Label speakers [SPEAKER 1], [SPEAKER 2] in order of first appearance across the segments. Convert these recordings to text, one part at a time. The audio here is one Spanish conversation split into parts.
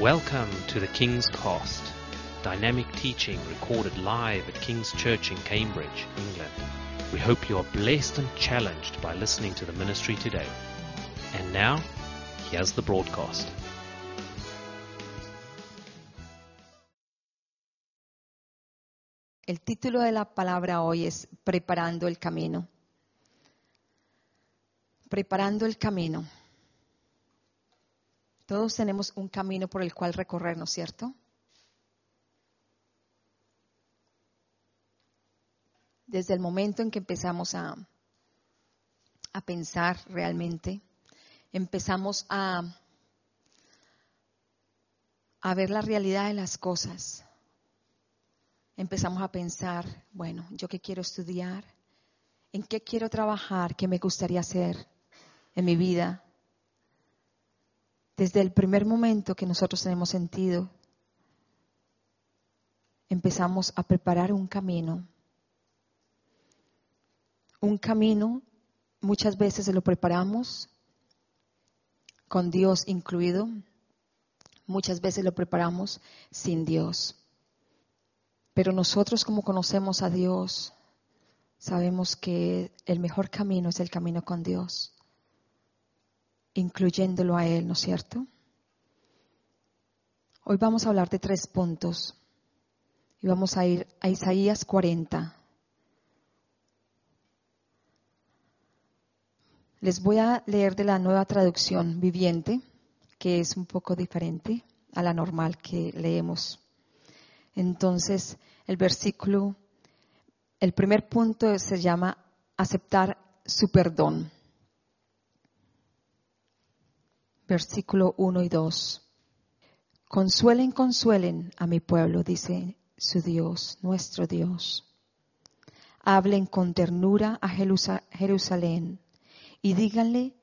[SPEAKER 1] Welcome to the King's Cast, dynamic teaching recorded live at King's Church in Cambridge, England. We hope you are blessed and challenged by listening to the ministry today. And now, here's the broadcast.
[SPEAKER 2] El título de la palabra hoy es Preparando el Camino. Preparando el Camino. Todos tenemos un camino por el cual recorrer, ¿no es cierto? Desde el momento en que empezamos a, a pensar realmente, empezamos a, a ver la realidad de las cosas empezamos a pensar, bueno, yo qué quiero estudiar, en qué quiero trabajar, qué me gustaría hacer en mi vida. Desde el primer momento que nosotros tenemos sentido, empezamos a preparar un camino. Un camino muchas veces lo preparamos con Dios incluido, muchas veces lo preparamos sin Dios. Pero nosotros como conocemos a Dios, sabemos que el mejor camino es el camino con Dios, incluyéndolo a Él, ¿no es cierto? Hoy vamos a hablar de tres puntos y vamos a ir a Isaías 40. Les voy a leer de la nueva traducción viviente, que es un poco diferente a la normal que leemos. Entonces, el versículo, el primer punto se llama aceptar su perdón. Versículo 1 y 2. Consuelen, consuelen a mi pueblo, dice su Dios, nuestro Dios. Hablen con ternura a Jerusalén y díganle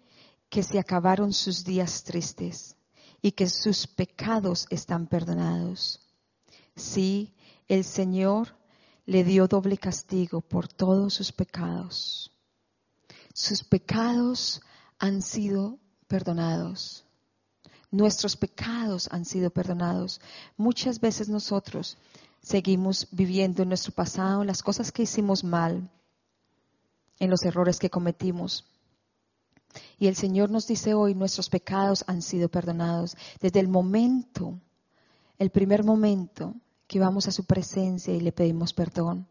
[SPEAKER 2] que se acabaron sus días tristes y que sus pecados están perdonados. Sí, el Señor le dio doble castigo por todos sus pecados. Sus pecados han sido perdonados. Nuestros pecados han sido perdonados. Muchas veces nosotros seguimos viviendo en nuestro pasado, en las cosas que hicimos mal, en los errores que cometimos. Y el Señor nos dice hoy, nuestros pecados han sido perdonados. Desde el momento, el primer momento que vamos a su presencia y le pedimos perdón,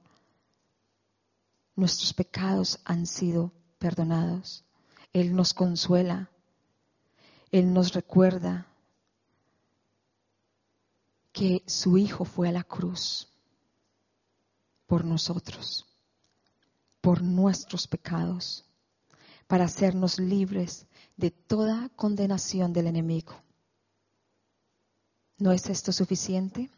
[SPEAKER 2] nuestros pecados han sido perdonados. Él nos consuela. Él nos recuerda que su Hijo fue a la cruz por nosotros, por nuestros pecados, para hacernos libres de toda condenación del enemigo. ¿No es esto suficiente?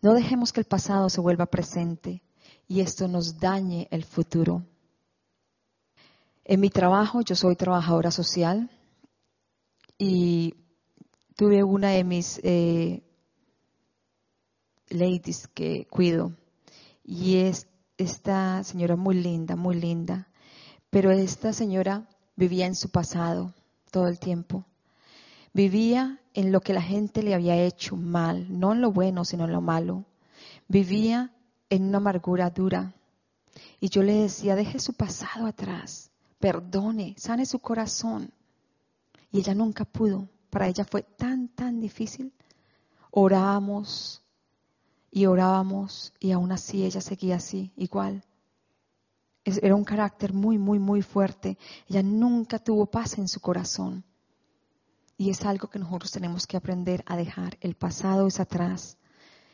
[SPEAKER 2] No dejemos que el pasado se vuelva presente y esto nos dañe el futuro. En mi trabajo, yo soy trabajadora social y tuve una de mis eh, ladies que cuido y es esta señora muy linda, muy linda, pero esta señora vivía en su pasado todo el tiempo. Vivía en lo que la gente le había hecho mal, no en lo bueno, sino en lo malo. Vivía en una amargura dura. Y yo le decía, deje su pasado atrás, perdone, sane su corazón. Y ella nunca pudo. Para ella fue tan, tan difícil. Orábamos y orábamos y aún así ella seguía así, igual. Era un carácter muy, muy, muy fuerte. Ella nunca tuvo paz en su corazón. Y es algo que nosotros tenemos que aprender a dejar. El pasado es atrás.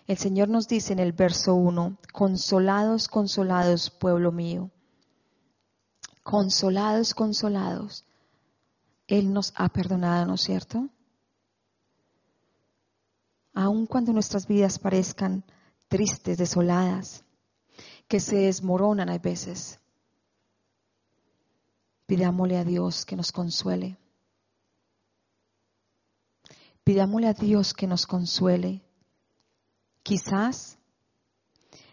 [SPEAKER 2] El Señor nos dice en el verso 1, consolados, consolados, pueblo mío. Consolados, consolados. Él nos ha perdonado, ¿no es cierto? Aun cuando nuestras vidas parezcan tristes, desoladas, que se desmoronan a veces, pidámosle a Dios que nos consuele. Pidámosle a Dios que nos consuele. Quizás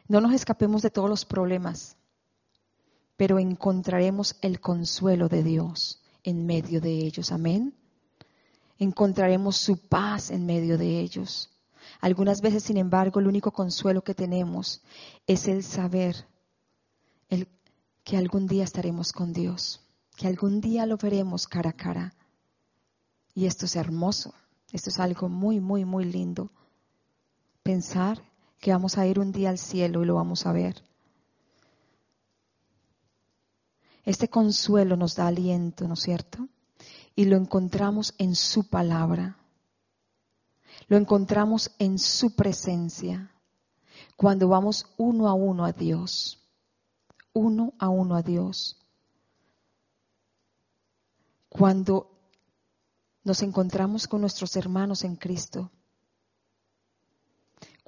[SPEAKER 2] no nos escapemos de todos los problemas, pero encontraremos el consuelo de Dios en medio de ellos. Amén. encontraremos su paz en medio de ellos. Algunas veces, sin embargo, el único consuelo que tenemos es el saber que algún día estaremos con Dios, que algún día lo veremos cara a cara. Y esto es hermoso, esto es algo muy, muy, muy lindo. Pensar que vamos a ir un día al cielo y lo vamos a ver. Este consuelo nos da aliento, ¿no es cierto? Y lo encontramos en su palabra. Lo encontramos en su presencia. Cuando vamos uno a uno a Dios. Uno a uno a Dios. Cuando nos encontramos con nuestros hermanos en Cristo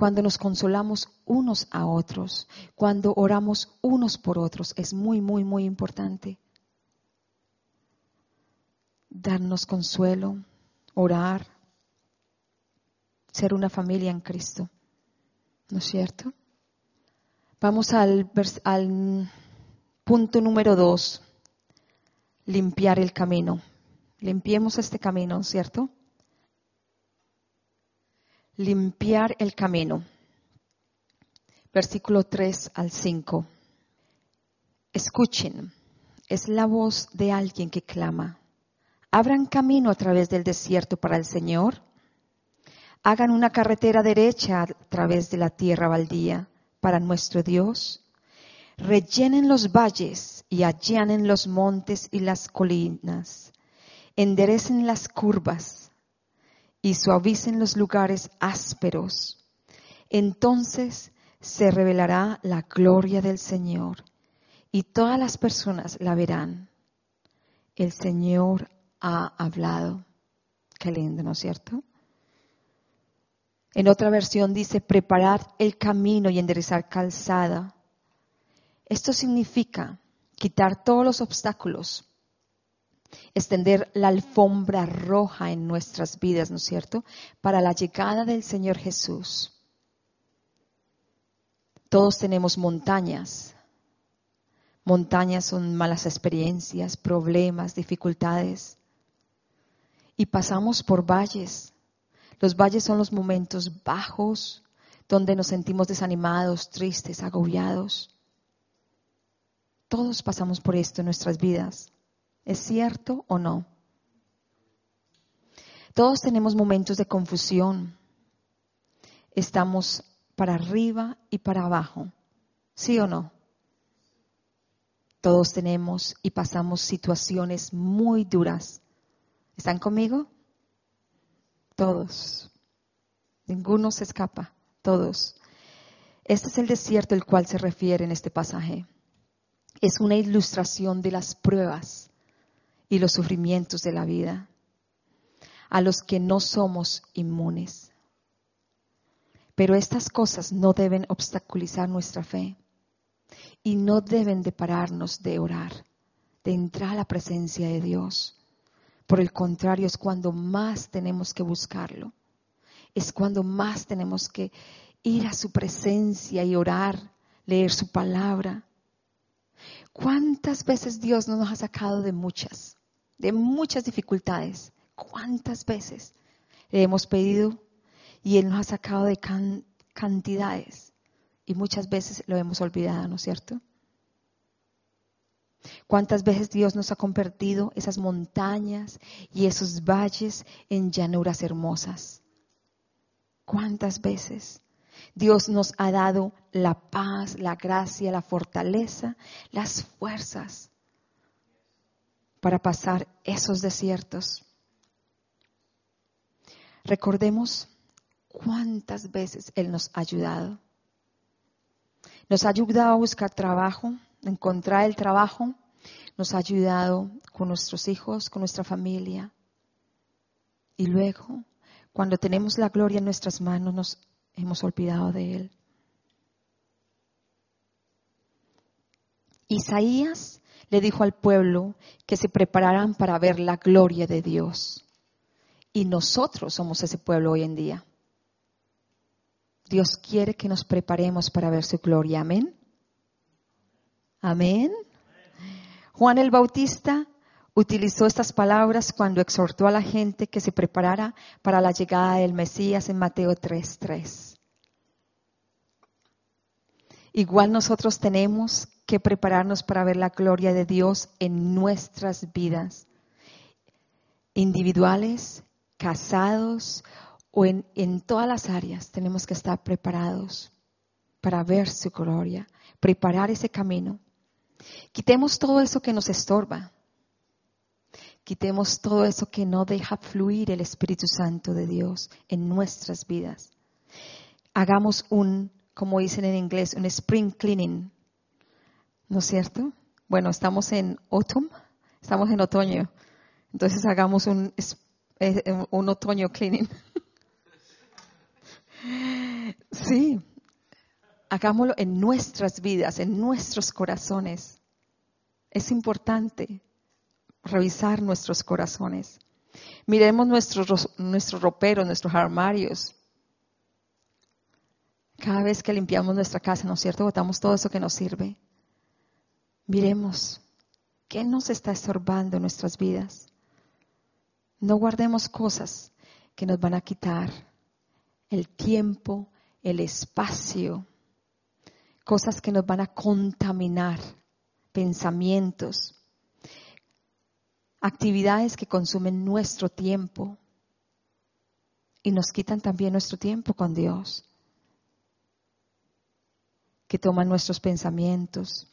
[SPEAKER 2] cuando nos consolamos unos a otros, cuando oramos unos por otros, es muy, muy, muy importante. Darnos consuelo, orar, ser una familia en Cristo. ¿No es cierto? Vamos al, al punto número dos, limpiar el camino. Limpiemos este camino, ¿cierto? Limpiar el camino. Versículo 3 al 5. Escuchen, es la voz de alguien que clama. Abran camino a través del desierto para el Señor. Hagan una carretera derecha a través de la tierra baldía para nuestro Dios. Rellenen los valles y allanen los montes y las colinas. Enderecen las curvas y suavicen los lugares ásperos. Entonces se revelará la gloria del Señor y todas las personas la verán. El Señor ha hablado. Qué lindo, ¿no es cierto? En otra versión dice, preparar el camino y enderezar calzada. Esto significa quitar todos los obstáculos extender la alfombra roja en nuestras vidas, ¿no es cierto? Para la llegada del Señor Jesús. Todos tenemos montañas. Montañas son malas experiencias, problemas, dificultades. Y pasamos por valles. Los valles son los momentos bajos donde nos sentimos desanimados, tristes, agobiados. Todos pasamos por esto en nuestras vidas. ¿Es cierto o no? Todos tenemos momentos de confusión. Estamos para arriba y para abajo. ¿Sí o no? Todos tenemos y pasamos situaciones muy duras. ¿Están conmigo? Todos. Ninguno se escapa. Todos. Este es el desierto al cual se refiere en este pasaje. Es una ilustración de las pruebas y los sufrimientos de la vida, a los que no somos inmunes. Pero estas cosas no deben obstaculizar nuestra fe y no deben de pararnos de orar, de entrar a la presencia de Dios. Por el contrario, es cuando más tenemos que buscarlo. Es cuando más tenemos que ir a su presencia y orar, leer su palabra. ¿Cuántas veces Dios nos ha sacado de muchas? De muchas dificultades. ¿Cuántas veces le hemos pedido y Él nos ha sacado de cantidades? Y muchas veces lo hemos olvidado, ¿no es cierto? ¿Cuántas veces Dios nos ha convertido esas montañas y esos valles en llanuras hermosas? ¿Cuántas veces Dios nos ha dado la paz, la gracia, la fortaleza, las fuerzas para pasar esos desiertos. Recordemos cuántas veces Él nos ha ayudado. Nos ha ayudado a buscar trabajo, encontrar el trabajo. Nos ha ayudado con nuestros hijos, con nuestra familia. Y luego, cuando tenemos la gloria en nuestras manos, nos hemos olvidado de Él. Isaías le dijo al pueblo que se prepararan para ver la gloria de Dios. Y nosotros somos ese pueblo hoy en día. Dios quiere que nos preparemos para ver su gloria. Amén. Amén. Juan el Bautista utilizó estas palabras cuando exhortó a la gente que se preparara para la llegada del Mesías en Mateo 3:3. Igual nosotros tenemos que prepararnos para ver la gloria de Dios en nuestras vidas, individuales, casados o en, todas las áreas. Tenemos que estar preparados para ver su gloria, preparar ese camino. Quitemos todo eso que nos estorba. Quitemos todo eso que no deja fluir el Espíritu Santo de Dios en nuestras vidas. Hagamos un como dicen en inglés, un spring cleaning. ¿No es cierto? Bueno, estamos en autumn, estamos en otoño. Entonces hagamos un, un otoño cleaning. sí, hagámoslo en nuestras vidas, en nuestros corazones. Es importante revisar nuestros corazones. Miremos nuestros, nuestros roperos, nuestros armarios. Cada vez que limpiamos nuestra casa, ¿no es cierto? Botamos todo eso que nos sirve. Miremos, ¿qué nos está estorbando en nuestras vidas? No guardemos cosas que nos van a quitar el tiempo, el espacio, cosas que nos van a contaminar, pensamientos, actividades que consumen nuestro tiempo y nos quitan también nuestro tiempo con Dios que toman nuestros pensamientos.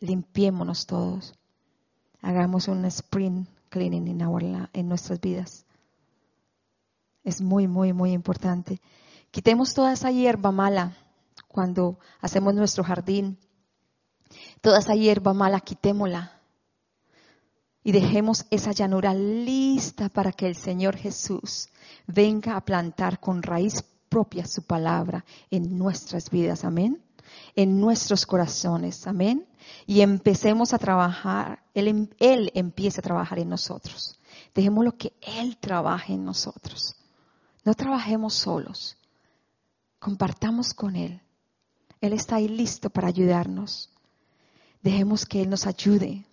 [SPEAKER 2] Limpiémonos todos. Hagamos un spring cleaning en, en nuestras vidas. Es muy, muy, muy importante. Quitemos toda esa hierba mala cuando hacemos nuestro jardín. Toda esa hierba mala, quitémosla. Y dejemos esa llanura lista para que el Señor Jesús venga a plantar con raíz propia su palabra en nuestras vidas, amén, en nuestros corazones, amén. Y empecemos a trabajar, Él, em, empieza a trabajar en nosotros. Dejémoslo que Él trabaje en nosotros. No trabajemos solos, compartamos con Él. Él está ahí listo para ayudarnos. Dejemos que Él nos ayude.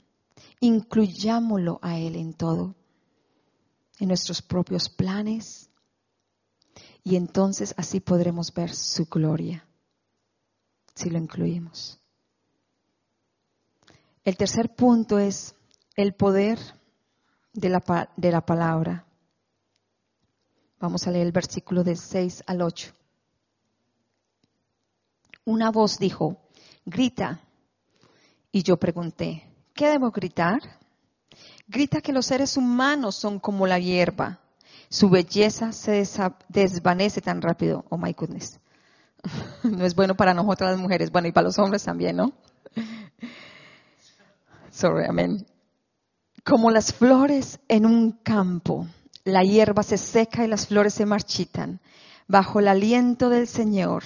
[SPEAKER 2] Incluyámoslo a Él en todo. En nuestros propios planes, y entonces así podremos ver su gloria, si lo incluimos. El tercer punto es el poder de la, de la palabra. Vamos a leer el versículo de 6 al 8. Una voz dijo, grita. Y yo pregunté, ¿qué debo gritar? Grita que los seres humanos son como la hierba su belleza se desvanece tan rápido. Oh my goodness. No es bueno para nosotras las mujeres, bueno, y para los hombres también, ¿no? Sorry, amén. Como las flores en un campo, la hierba se seca y las flores se marchitan. Bajo el aliento del Señor,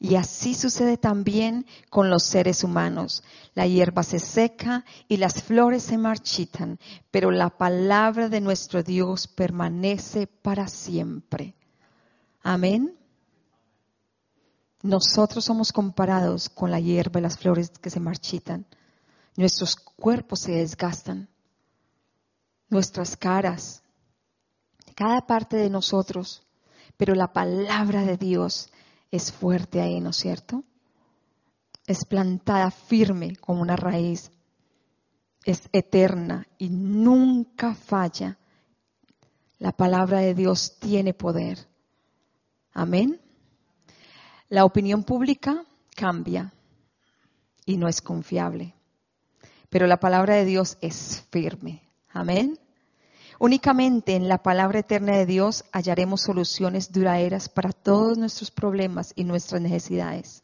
[SPEAKER 2] y así sucede también con los seres humanos. La hierba se seca y las flores se marchitan, pero la palabra de nuestro Dios permanece para siempre. Amén. Nosotros somos comparados con la hierba y las flores que se marchitan. Nuestros cuerpos se desgastan. Nuestras caras, cada parte de nosotros. Pero la palabra de Dios es fuerte ahí, ¿no es cierto? Es plantada firme como una raíz, es eterna y nunca falla. La palabra de Dios tiene poder. Amén. La opinión pública cambia y no es confiable, pero la palabra de Dios es firme. Amén. Únicamente en la palabra eterna de Dios hallaremos soluciones duraderas para todos nuestros problemas y nuestras necesidades.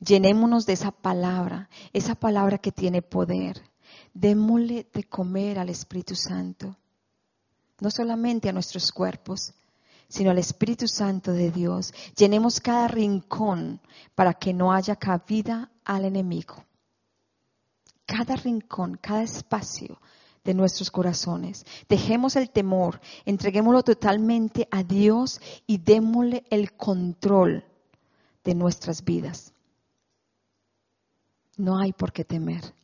[SPEAKER 2] Llenémonos de esa palabra, esa palabra que tiene poder. Démosle de comer al Espíritu Santo, no solamente a nuestros cuerpos, sino al Espíritu Santo de Dios. Llenemos cada rincón para que no haya cabida al enemigo. Cada rincón, cada espacio de nuestros corazones. Dejemos el temor, entreguémoslo totalmente a Dios y démosle el control de nuestras vidas. No hay por qué temer.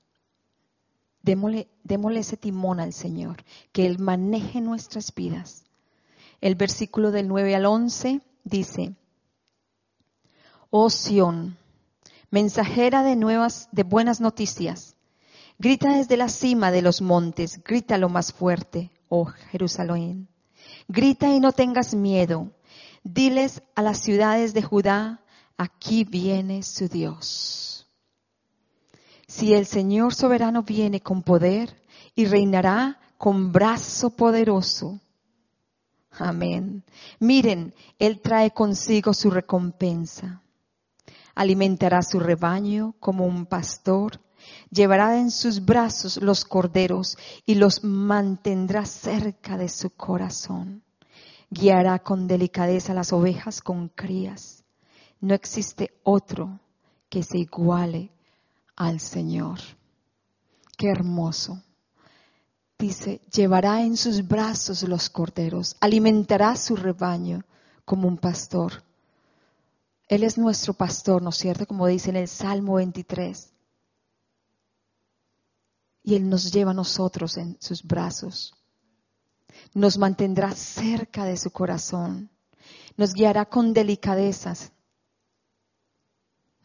[SPEAKER 2] Démosle, démosle ese timón al Señor, que Él maneje nuestras vidas. El versículo del 9 al 11 dice, Oh Sión, mensajera de nuevas, de buenas noticias, grita desde la cima de los montes, grita lo más fuerte, oh Jerusalén. Grita y no tengas miedo. Diles a las ciudades de Judá, aquí viene su Dios. Si el Señor soberano viene con poder y reinará con brazo poderoso. Amén. Miren, Él trae consigo su recompensa. Alimentará su rebaño como un pastor. Llevará en sus brazos los corderos y los mantendrá cerca de su corazón. Guiará con delicadeza las ovejas con crías. No existe otro que se iguale al Señor. Qué hermoso. Dice, llevará en sus brazos los corderos, alimentará su rebaño como un pastor. Él es nuestro pastor, ¿no es cierto? Como dice en el Salmo 23. Y Él nos lleva a nosotros en sus brazos. Nos mantendrá cerca de su corazón. Nos guiará con delicadezas.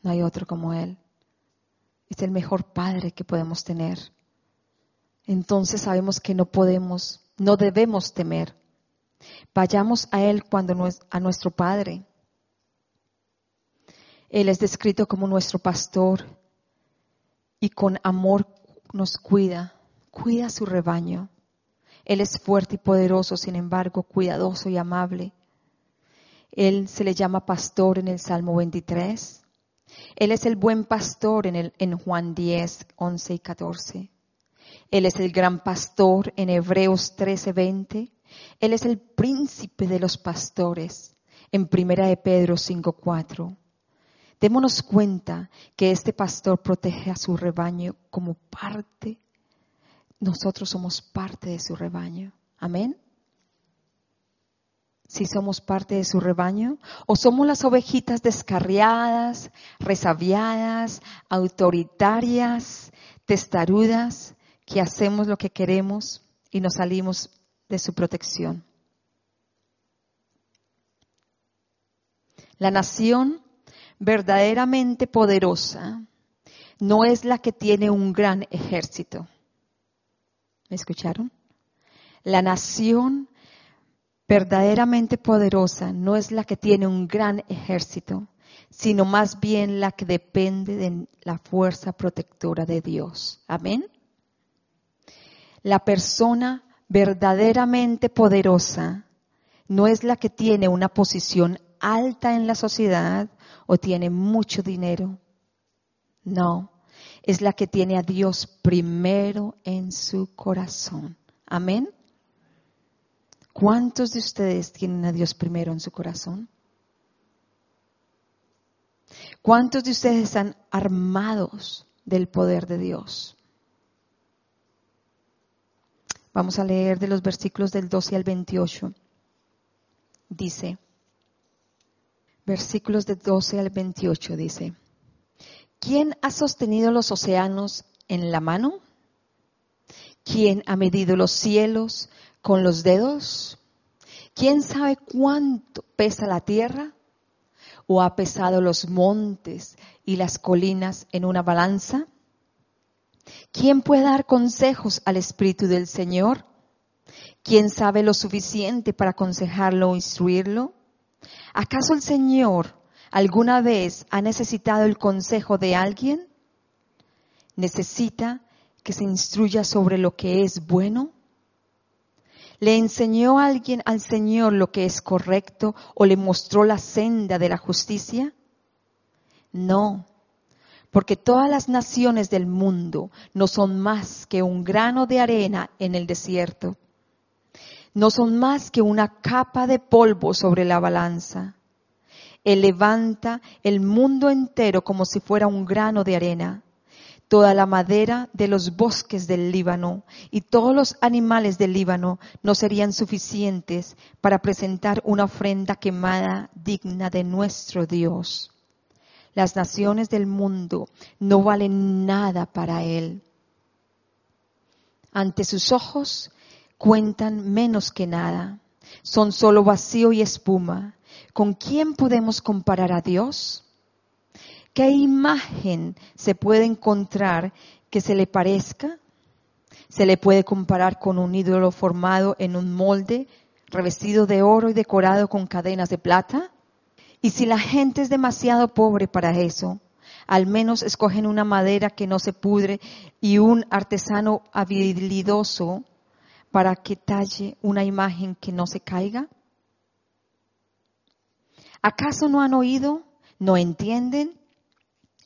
[SPEAKER 2] No hay otro como Él. Es el mejor Padre que podemos tener. Entonces sabemos que no podemos, no debemos temer. Vayamos a Él cuando a nuestro Padre. Él es descrito como nuestro pastor y con amor nos cuida, cuida su rebaño. Él es fuerte y poderoso, sin embargo, cuidadoso y amable. Él se le llama pastor en el Salmo 23. Él es el buen pastor en, Juan 10, 11 y 14. Él es el gran pastor en Hebreos 13, 20. Él es el príncipe de los pastores en Primera de Pedro 5, 4. Démonos cuenta que este pastor protege a su rebaño como parte. Nosotros somos parte de su rebaño. Amén. Si somos parte de su rebaño o somos las ovejitas descarriadas, resabiadas, autoritarias, testarudas, que hacemos lo que queremos y nos salimos de su protección. La nación verdaderamente poderosa no es la que tiene un gran ejército. ¿Me escucharon? La nación verdaderamente poderosa no es la que tiene un gran ejército, sino más bien la que depende de la fuerza protectora de Dios. Amén. La persona verdaderamente poderosa no es la que tiene una posición alta en la sociedad o tiene mucho dinero. No, es la que tiene a Dios primero en su corazón. Amén. ¿Cuántos de ustedes tienen a Dios primero en su corazón? ¿Cuántos de ustedes están armados del poder de Dios? Vamos a leer de los versículos del 12 al 28. Dice, versículos del 12 al 28 dice, ¿quién ha sostenido los océanos en la mano? ¿Quién ha medido los cielos con los dedos? ¿Quién sabe cuánto pesa la tierra? ¿O ha pesado los montes y las colinas en una balanza? ¿Quién puede dar consejos al Espíritu del Señor? ¿Quién sabe lo suficiente para aconsejarlo o instruirlo? ¿Acaso el Señor alguna vez ha necesitado el consejo de alguien? ¿Necesita que se instruya sobre lo que es bueno? ¿Le enseñó alguien al Señor lo que es correcto o le mostró la senda de la justicia? No, porque todas las naciones del mundo no son más que un grano de arena en el desierto no son más que una capa de polvo sobre la balanza. Él levanta el mundo entero como si fuera un grano de arena. Toda la madera de los bosques del Líbano y todos los animales del Líbano no serían suficientes para presentar una ofrenda quemada digna de nuestro Dios. Las naciones del mundo no valen nada para Él. Ante sus ojos cuentan menos que nada. Son solo vacío y espuma. ¿Con quién podemos comparar a Dios? ¿Qué imagen se puede encontrar que se le parezca? ¿Se le puede comparar con un ídolo formado en un molde, revestido de oro y decorado con cadenas de plata? Y si la gente es demasiado pobre para eso, al menos escogen una madera que no se pudre y un artesano habilidoso para que talle una imagen que no se caiga. ¿Acaso no han oído? ¿No entienden?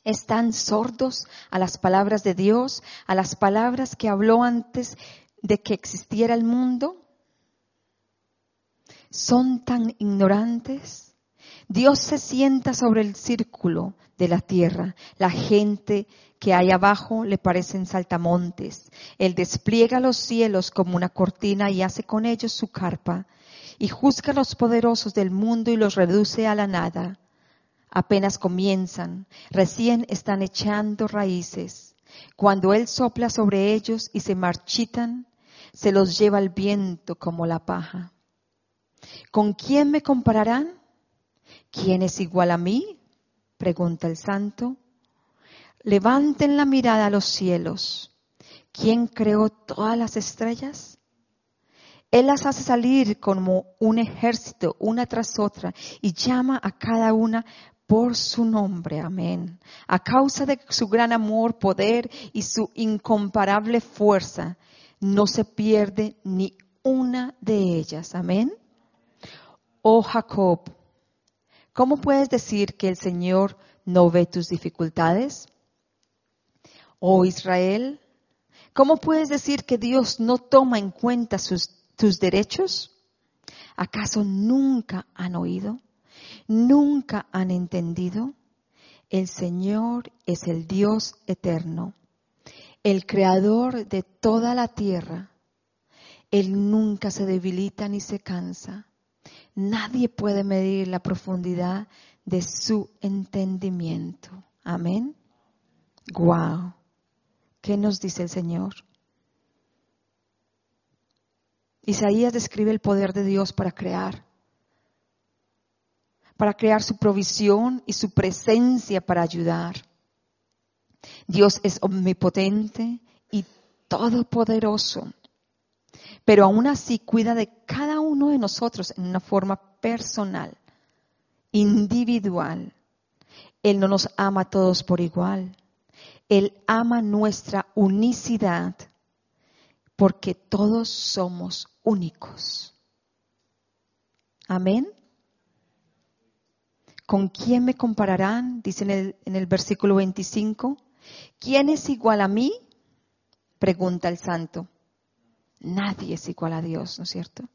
[SPEAKER 2] ¿Están sordos a las palabras de Dios, a las palabras que habló antes de que existiera el mundo? ¿Son tan ignorantes? Dios se sienta sobre el círculo de la tierra. La gente que hay abajo le parecen saltamontes. Él despliega los cielos como una cortina y hace con ellos su carpa. Y juzga a los poderosos del mundo y los reduce a la nada. Apenas comienzan, recién están echando raíces. Cuando Él sopla sobre ellos y se marchitan, se los lleva el viento como la paja. ¿Con quién me compararán? ¿Quién es igual a mí? pregunta el santo. Levanten la mirada a los cielos. ¿Quién creó todas las estrellas? Él las hace salir como un ejército, una tras otra, y llama a cada una por su nombre. Amén. A causa de su gran amor, poder y su incomparable fuerza, no se pierde ni una de ellas. Amén. Oh Jacob, ¿Cómo puedes decir que el Señor no ve tus dificultades? Oh Israel, ¿cómo puedes decir que Dios no toma en cuenta tus derechos? ¿Acaso nunca han oído? ¿Nunca han entendido? El Señor es el Dios eterno, el creador de toda la tierra. Él nunca se debilita ni se cansa. Nadie puede medir la profundidad de su entendimiento. Amén. Wow. ¿Qué nos dice el Señor? Isaías describe el poder de Dios para crear, para crear su provisión y su presencia para ayudar. Dios es omnipotente y todopoderoso pero aún así cuida de cada uno de nosotros en una forma personal, individual. Él no nos ama a todos por igual. Él ama nuestra unicidad porque todos somos únicos. Amén. ¿Con quién me compararán? Dice en el, en el versículo 25. ¿Quién es igual a mí? Pregunta el santo. Nadie es igual a Dios, ¿no es cierto?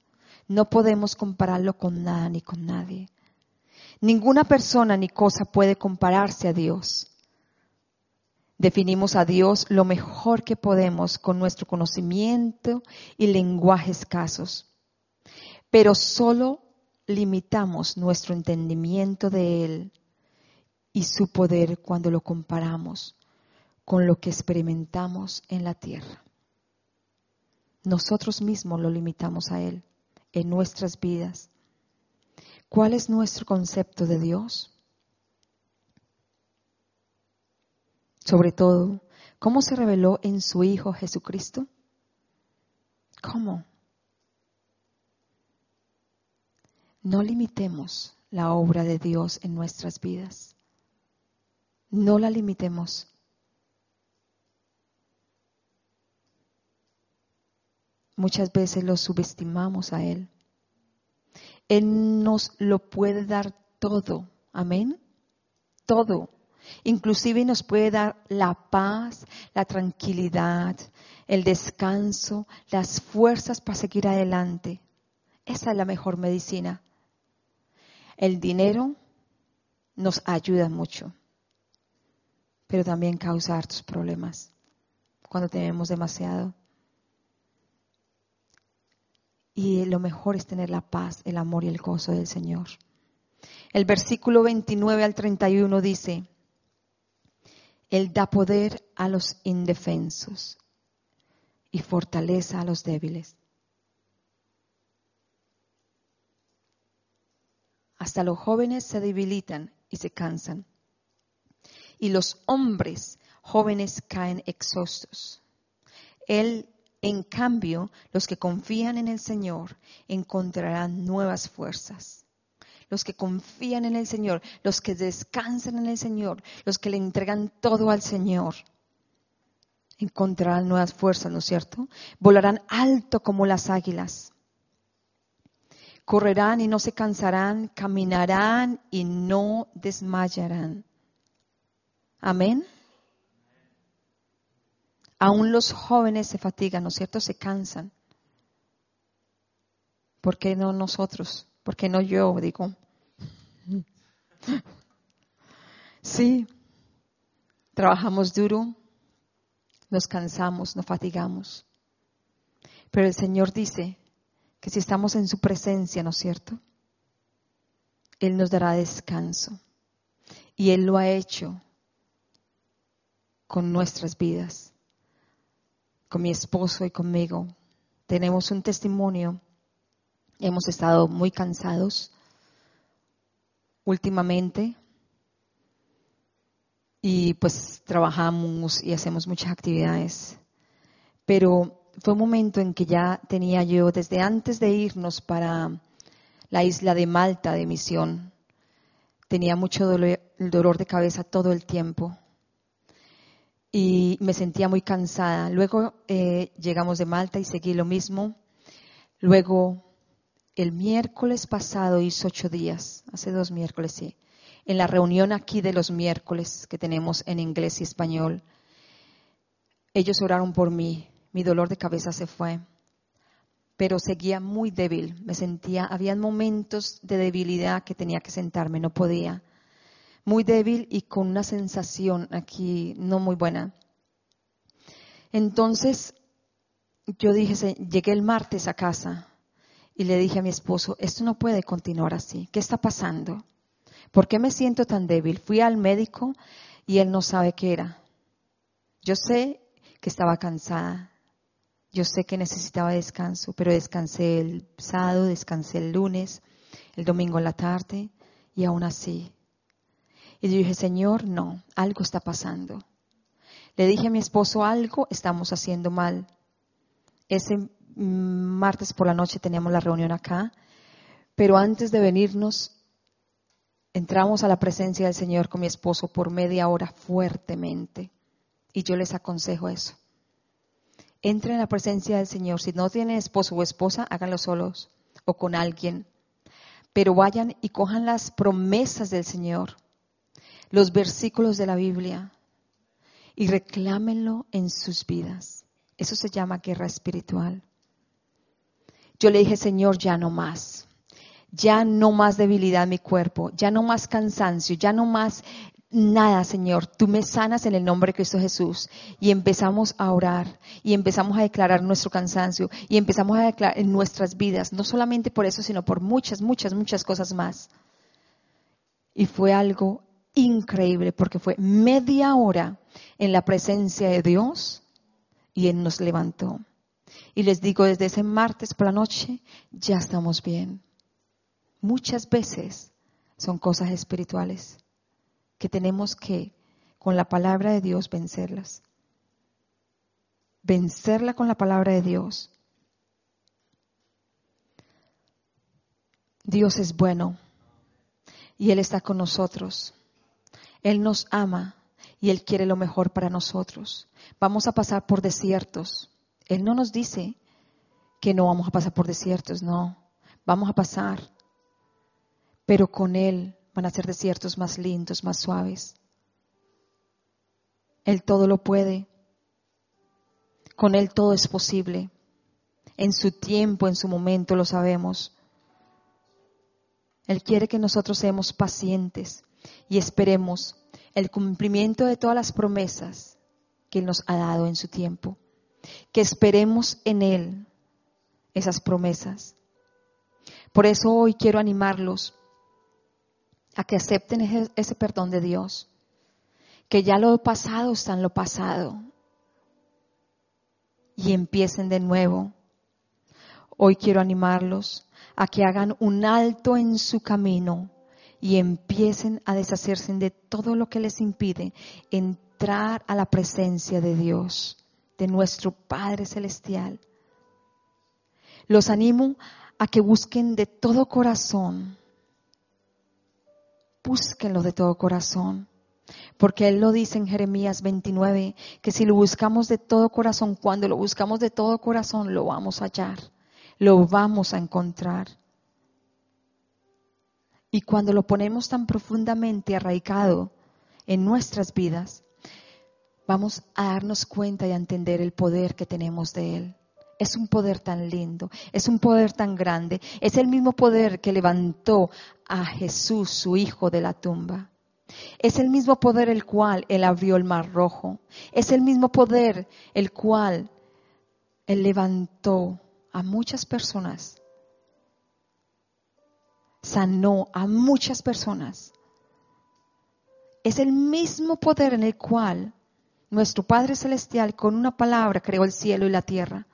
[SPEAKER 2] No podemos compararlo con nada ni con nadie. Ninguna persona ni cosa puede compararse a Dios. Definimos a Dios lo mejor que podemos con nuestro conocimiento y lenguaje escasos, pero solo limitamos nuestro entendimiento de Él y su poder cuando lo comparamos con lo que experimentamos en la tierra. Nosotros mismos lo limitamos a Él en nuestras vidas. ¿Cuál es nuestro concepto de Dios? Sobre todo, ¿cómo se reveló en su Hijo Jesucristo? ¿Cómo? No limitemos la obra de Dios en nuestras vidas. No la limitemos. Muchas veces lo subestimamos a Él. Él nos lo puede dar todo. Amén. Todo. Inclusive nos puede dar la paz, la tranquilidad, el descanso, las fuerzas para seguir adelante. Esa es la mejor medicina. El dinero nos ayuda mucho, pero también causa hartos problemas cuando tenemos demasiado. Y lo mejor es tener la paz, el amor y el gozo del Señor. El versículo 29 al 31 dice, Él da poder a los indefensos y fortaleza a los débiles. Hasta los jóvenes se debilitan y se cansan. Y los hombres jóvenes caen exhaustos. Él, en cambio, los que confían en el Señor encontrarán nuevas fuerzas. Los que confían en el Señor, los que descansan en el Señor, los que le entregan todo al Señor, encontrarán nuevas fuerzas, ¿no es cierto? Volarán alto como las águilas. Correrán y no se cansarán, caminarán y no desmayarán. Amén. Aún los jóvenes se fatigan, ¿no es cierto? Se cansan. ¿Por qué no nosotros? ¿Por qué no yo? Digo. Sí, trabajamos duro, nos cansamos, nos fatigamos. Pero el Señor dice que si estamos en su presencia, ¿no es cierto? Él nos dará descanso. Y Él lo ha hecho con nuestras vidas, con mi esposo y conmigo. Tenemos un testimonio. Hemos estado muy cansados últimamente y pues trabajamos y hacemos muchas actividades. Pero fue un momento en que ya tenía yo, desde antes de irnos para la isla de Malta de misión, tenía mucho dolor, dolor de cabeza todo el tiempo y me sentía muy cansada. Luego eh, llegamos de Malta y seguí lo mismo. Luego, el miércoles pasado hizo ocho días, hace dos miércoles, sí en la reunión aquí de los miércoles que tenemos en inglés y español. Ellos oraron por mí, mi dolor de cabeza se fue, pero seguía muy débil, me sentía, había momentos de debilidad que tenía que sentarme, no podía. Muy débil y con una sensación aquí no muy buena. Entonces, yo dije, llegué el martes a casa y le dije a mi esposo, esto no puede continuar así, ¿qué está pasando? ¿Por qué me siento tan débil? Fui al médico y él no sabe qué era. Yo sé que estaba cansada. Yo sé que necesitaba descanso, pero descansé el sábado, descansé el lunes, el domingo en la tarde y aún así. Y yo dije, Señor, no, algo está pasando. Le dije a mi esposo, algo estamos haciendo mal. Ese martes por la noche teníamos la reunión acá, pero antes de venirnos entramos a la presencia del Señor con mi esposo por media hora fuertemente. Y yo les aconsejo eso. Entren en la presencia del Señor. Si no tienen esposo o esposa, háganlo solos o con alguien. Pero vayan y cojan las promesas del Señor, los versículos de la Biblia y reclámenlo en sus vidas. Eso se llama guerra espiritual. Yo le dije, Señor, ya no más ya no más debilidad en mi cuerpo, ya no más cansancio, ya no más nada, Señor. Tú me sanas en el nombre de Cristo Jesús. Y empezamos a orar y empezamos a declarar nuestro cansancio y empezamos a declarar en nuestras vidas, no solamente por eso, sino por muchas, muchas, muchas cosas más. Y fue algo increíble porque fue media hora en la presencia de Dios y Él nos levantó. Y les digo, desde ese martes por la noche, ya estamos bien muchas veces son cosas espirituales que tenemos que, con la palabra de Dios, vencerlas. Vencerla con la palabra de Dios. Dios es bueno y Él está con nosotros. Él nos ama y Él quiere lo mejor para nosotros. Vamos a pasar por desiertos. Él no nos dice que no vamos a pasar por desiertos, no. Vamos a pasar pero con Él van a ser desiertos más lindos, más suaves. Él todo lo puede. Con Él todo es posible. En su tiempo, en su momento, lo sabemos. Él quiere que nosotros seamos pacientes y esperemos el cumplimiento de todas las promesas que Él nos ha dado en su tiempo. Que esperemos en Él esas promesas. Por eso hoy quiero animarlos a que acepten ese, perdón de Dios, que ya lo pasado está en lo pasado. y empiecen de nuevo. Hoy quiero animarlos a que hagan un alto en su camino y empiecen a deshacerse de todo lo que les impide entrar a la presencia de Dios, de nuestro Padre Celestial. Los animo a que busquen de todo corazón, búsquenlo de todo corazón, porque Él lo dice en Jeremías 29, que si lo buscamos de todo corazón, cuando lo buscamos de todo corazón, lo vamos a hallar, lo vamos a encontrar. Y cuando lo ponemos tan profundamente arraigado en nuestras vidas, vamos a darnos cuenta y a entender el poder que tenemos de Él. Es un poder tan lindo, es un poder tan grande, es el mismo poder que levantó a Jesús, su Hijo, de la tumba. Es el mismo poder el cual Él abrió el mar rojo. Es el mismo poder el cual Él levantó a muchas personas. Sanó a muchas personas. Es el mismo poder en el cual nuestro Padre Celestial con una palabra creó el cielo y la tierra.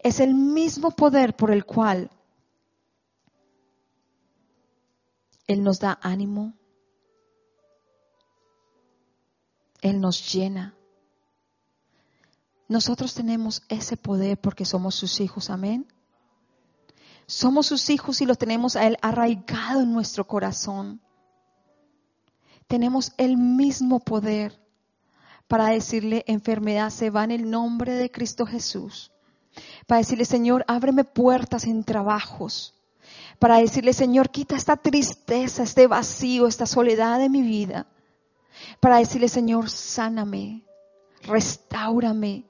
[SPEAKER 2] Es el mismo poder por el cual Él nos da ánimo, Él nos llena. Nosotros tenemos ese poder porque somos sus hijos, amén. Somos sus hijos y lo tenemos a Él arraigado en nuestro corazón. Tenemos el mismo poder para decirle enfermedad se va en el nombre de Cristo Jesús. Para decirle, Señor, ábreme puertas en trabajos. Para decirle, Señor, quita esta tristeza, este vacío, esta soledad de mi vida para decirle, Señor, sáname, restaurame,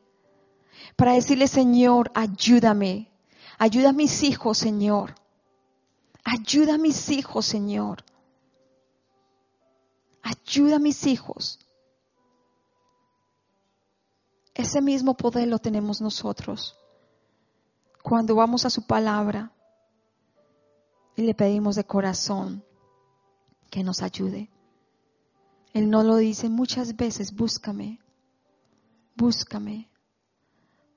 [SPEAKER 2] para decirle, Señor, ayúdame, ayuda a mis hijos, Señor, ayuda a mis hijos, Señor, ayuda a mis hijos. Ese mismo poder lo tenemos nosotros cuando vamos a su palabra y le pedimos de corazón que nos ayude. Él no lo dice muchas veces, búscame, búscame,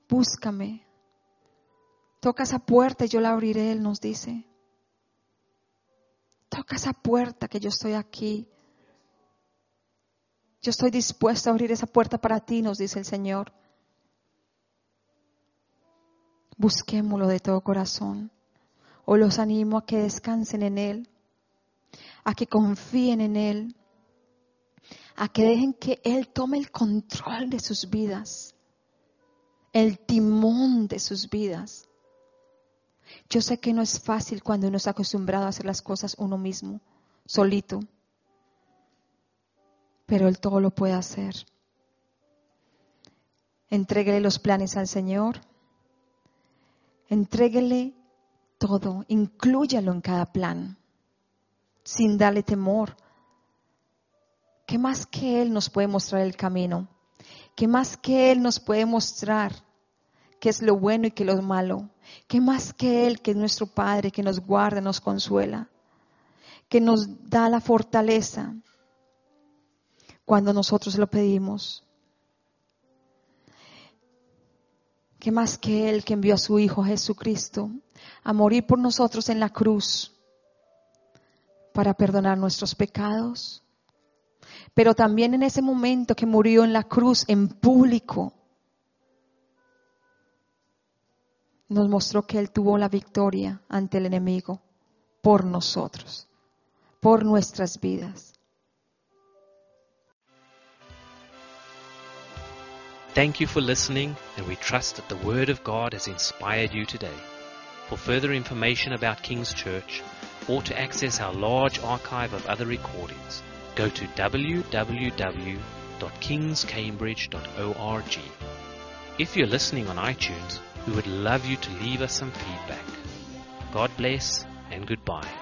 [SPEAKER 2] búscame. Toca esa puerta y yo la abriré, Él nos dice. Toca esa puerta que yo estoy aquí. Yo estoy dispuesto a abrir esa puerta para ti, nos dice el Señor. Busquémoslo de todo corazón. O los animo a que descansen en Él, a que confíen en Él, a que dejen que Él tome el control de sus vidas, el timón de sus vidas. Yo sé que no es fácil cuando uno está acostumbrado a hacer las cosas uno mismo, solito, pero Él todo lo puede hacer. Entréguele los planes al Señor, entréguele todo, inclúyalo en cada plan, sin darle temor, ¿Qué más que Él nos puede mostrar el camino? ¿Qué más que Él nos puede mostrar qué es lo bueno y qué es lo malo? ¿Qué más que Él, que es nuestro Padre, que nos guarda, nos consuela, que nos da la fortaleza cuando nosotros lo pedimos? ¿Qué más que Él que envió a su Hijo Jesucristo a morir por nosotros en la cruz para perdonar nuestros pecados? pero también en ese momento que murió en la cruz en público, nos mostró que Él tuvo la victoria ante el enemigo por nosotros, por nuestras vidas.
[SPEAKER 1] Thank you for listening, and we trust that the Word of God has inspired you today. For further information about King's Church, or to access our large archive of other recordings, go to www.kingscambridge.org. If you're listening on iTunes, we would love you to leave us some feedback. God bless and goodbye.